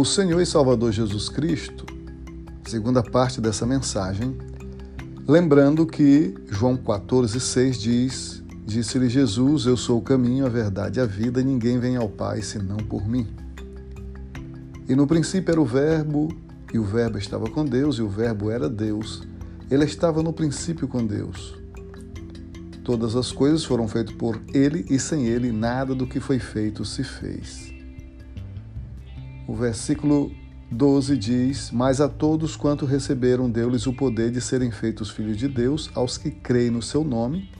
O Senhor e Salvador Jesus Cristo, segunda parte dessa mensagem, lembrando que João 14,6 diz: Disse-lhe Jesus: Eu sou o caminho, a verdade e a vida, e ninguém vem ao Pai senão por mim. E no princípio era o Verbo, e o Verbo estava com Deus, e o Verbo era Deus. Ele estava no princípio com Deus. Todas as coisas foram feitas por Ele, e sem Ele nada do que foi feito se fez. O versículo 12 diz: Mas a todos quanto receberam, deu-lhes o poder de serem feitos filhos de Deus, aos que creem no seu nome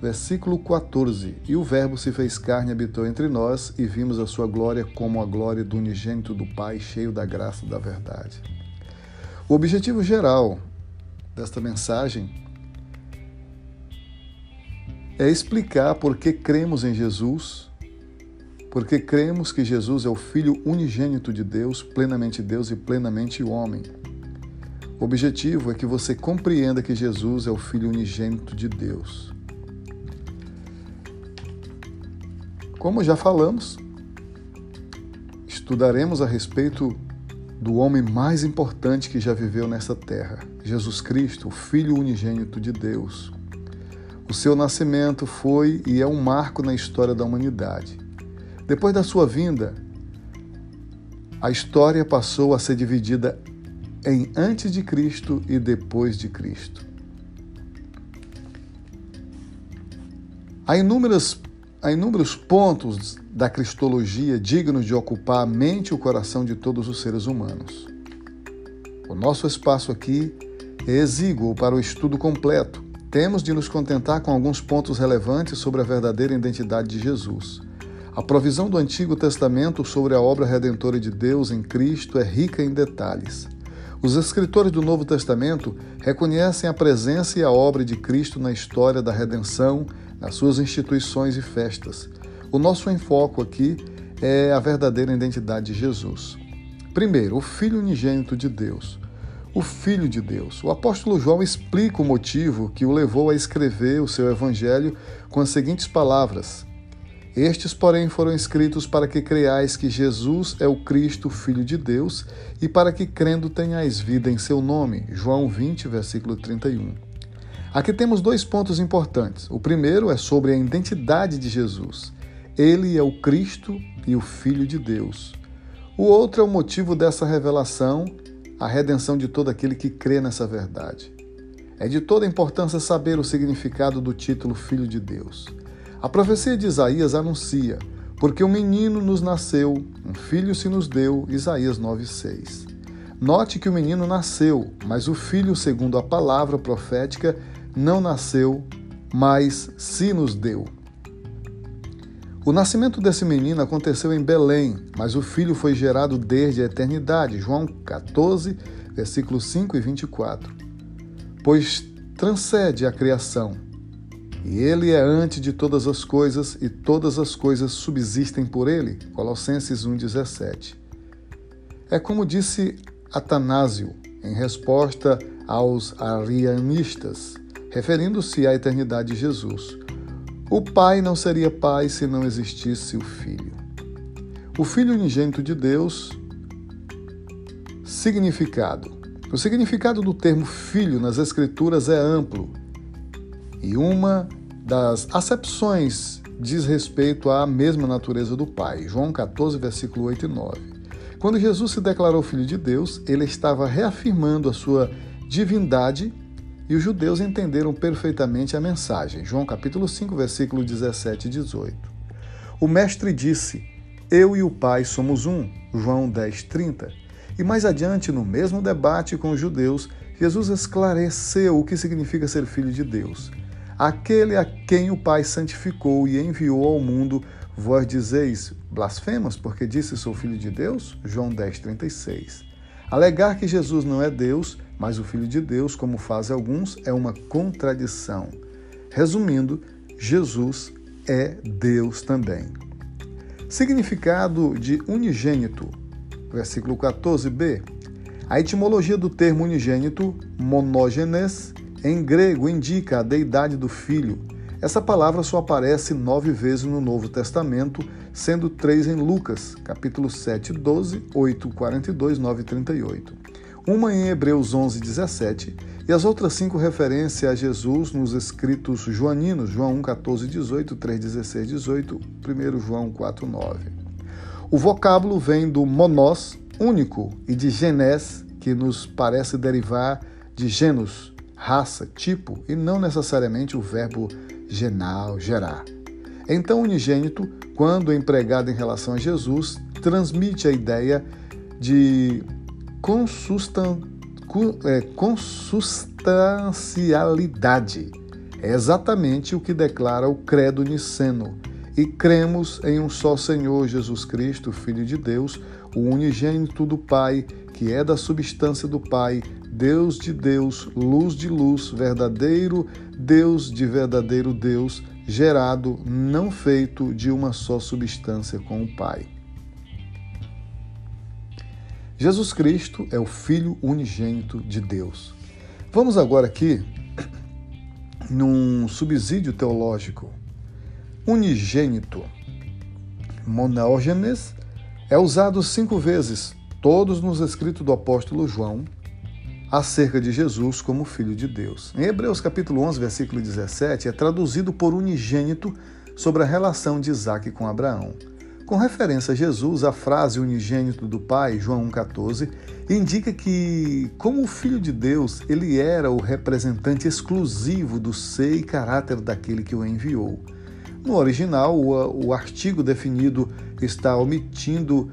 Versículo 14: E o Verbo se fez carne e habitou entre nós, e vimos a sua glória como a glória do unigênito do Pai, cheio da graça e da verdade. O objetivo geral desta mensagem é explicar por que cremos em Jesus, porque cremos que Jesus é o Filho unigênito de Deus, plenamente Deus e plenamente homem. O objetivo é que você compreenda que Jesus é o Filho unigênito de Deus. Como já falamos, estudaremos a respeito do homem mais importante que já viveu nessa terra, Jesus Cristo, o Filho unigênito de Deus. O seu nascimento foi e é um marco na história da humanidade. Depois da sua vinda, a história passou a ser dividida em antes de Cristo e depois de Cristo. Há inúmeras Há inúmeros pontos da cristologia dignos de ocupar a mente e o coração de todos os seres humanos. O nosso espaço aqui é exíguo para o estudo completo. Temos de nos contentar com alguns pontos relevantes sobre a verdadeira identidade de Jesus. A provisão do Antigo Testamento sobre a obra redentora de Deus em Cristo é rica em detalhes. Os escritores do Novo Testamento reconhecem a presença e a obra de Cristo na história da redenção, nas suas instituições e festas. O nosso enfoque aqui é a verdadeira identidade de Jesus. Primeiro, o Filho unigênito de Deus. O Filho de Deus. O apóstolo João explica o motivo que o levou a escrever o seu evangelho com as seguintes palavras: Estes, porém, foram escritos para que creiais que Jesus é o Cristo, Filho de Deus, e para que crendo tenhais vida em seu nome. João 20, versículo 31. Aqui temos dois pontos importantes. O primeiro é sobre a identidade de Jesus. Ele é o Cristo e o Filho de Deus. O outro é o motivo dessa revelação, a redenção de todo aquele que crê nessa verdade. É de toda importância saber o significado do título Filho de Deus. A profecia de Isaías anuncia: Porque um menino nos nasceu, um filho se nos deu, Isaías 9,6. Note que o menino nasceu, mas o filho, segundo a palavra profética, não nasceu, mas se nos deu. O nascimento desse menino aconteceu em Belém, mas o filho foi gerado desde a eternidade. João 14, versículos 5 e 24. Pois transcende a criação, e ele é antes de todas as coisas, e todas as coisas subsistem por ele. Colossenses 1,17. É como disse Atanásio em resposta aos arianistas referindo-se à eternidade de Jesus. O Pai não seria Pai se não existisse o Filho. O Filho unigênito de Deus, significado. O significado do termo filho nas Escrituras é amplo e uma das acepções diz respeito à mesma natureza do Pai. João 14, versículo 8 e 9. Quando Jesus se declarou filho de Deus, ele estava reafirmando a sua divindade e os judeus entenderam perfeitamente a mensagem. João capítulo 5, versículo 17 e 18. O mestre disse: Eu e o Pai somos um. João 10, 30. E mais adiante, no mesmo debate com os judeus, Jesus esclareceu o que significa ser filho de Deus. Aquele a quem o Pai santificou e enviou ao mundo, vós dizeis, blasfemas, porque disse sou filho de Deus? João 10, 36. Alegar que Jesus não é Deus mas o Filho de Deus, como fazem alguns, é uma contradição. Resumindo, Jesus é Deus também. Significado de unigênito, versículo 14b. A etimologia do termo unigênito, monógenes, em grego indica a deidade do Filho. Essa palavra só aparece nove vezes no Novo Testamento, sendo três em Lucas, capítulo 7, 12, 8, 42, 9 e 38. Uma em Hebreus 11, 17 e as outras cinco referências a Jesus nos escritos joaninos, João 1, 14, 18, 3, 16, 18, 1 João 4, 9. O vocábulo vem do monós, único, e de genés, que nos parece derivar de genus, raça, tipo, e não necessariamente o verbo genal, gerar. Então, unigênito, quando empregado em relação a Jesus, transmite a ideia de é, consustancialidade. É exatamente o que declara o credo niceno. E cremos em um só Senhor Jesus Cristo, Filho de Deus, o unigênito do Pai, que é da substância do Pai, Deus de Deus, luz de luz, verdadeiro Deus de verdadeiro Deus, gerado, não feito de uma só substância com o Pai. Jesus Cristo é o Filho unigênito de Deus. Vamos agora aqui num subsídio teológico. Unigênito, monógenes, é usado cinco vezes, todos nos escritos do apóstolo João, acerca de Jesus como Filho de Deus. Em Hebreus capítulo 11, versículo 17, é traduzido por unigênito sobre a relação de Isaac com Abraão. Com referência a Jesus, a frase unigênito do Pai, João 1,14, indica que, como o Filho de Deus, ele era o representante exclusivo do ser e caráter daquele que o enviou. No original, o, o artigo definido está omitindo,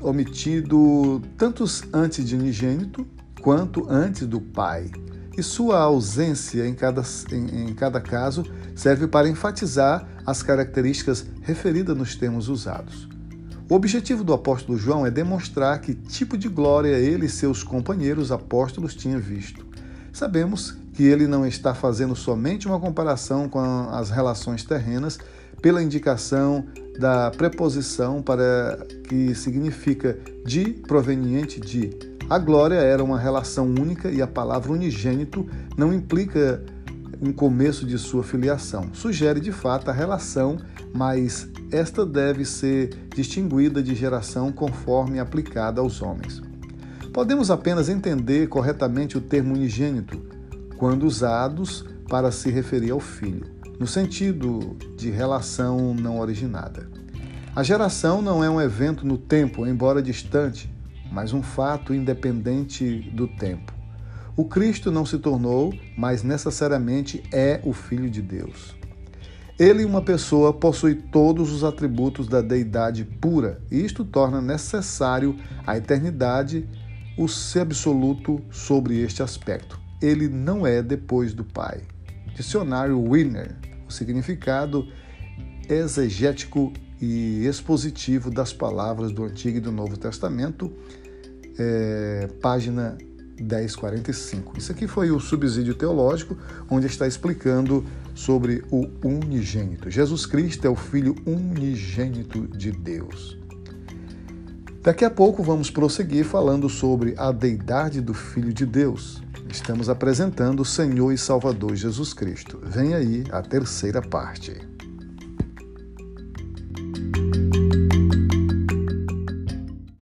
omitido tantos antes de unigênito quanto antes do Pai. E sua ausência em cada, em, em cada caso serve para enfatizar as características referidas nos termos usados. O objetivo do apóstolo João é demonstrar que tipo de glória ele e seus companheiros apóstolos tinham visto. Sabemos que ele não está fazendo somente uma comparação com as relações terrenas pela indicação da preposição para que significa de proveniente de a glória era uma relação única e a palavra unigênito não implica um começo de sua filiação. Sugere de fato a relação, mas esta deve ser distinguida de geração conforme aplicada aos homens. Podemos apenas entender corretamente o termo unigênito quando usados para se referir ao filho, no sentido de relação não originada. A geração não é um evento no tempo, embora distante, mas um fato independente do tempo. O Cristo não se tornou, mas necessariamente é o Filho de Deus. Ele, uma pessoa, possui todos os atributos da deidade pura, e isto torna necessário a eternidade o ser absoluto sobre este aspecto. Ele não é depois do Pai. Dicionário Winner, o significado exegético e expositivo das palavras do Antigo e do Novo Testamento, é, página 1045. Isso aqui foi o subsídio teológico, onde está explicando sobre o unigênito. Jesus Cristo é o Filho unigênito de Deus. Daqui a pouco vamos prosseguir falando sobre a deidade do Filho de Deus. Estamos apresentando o Senhor e Salvador Jesus Cristo. Vem aí a terceira parte.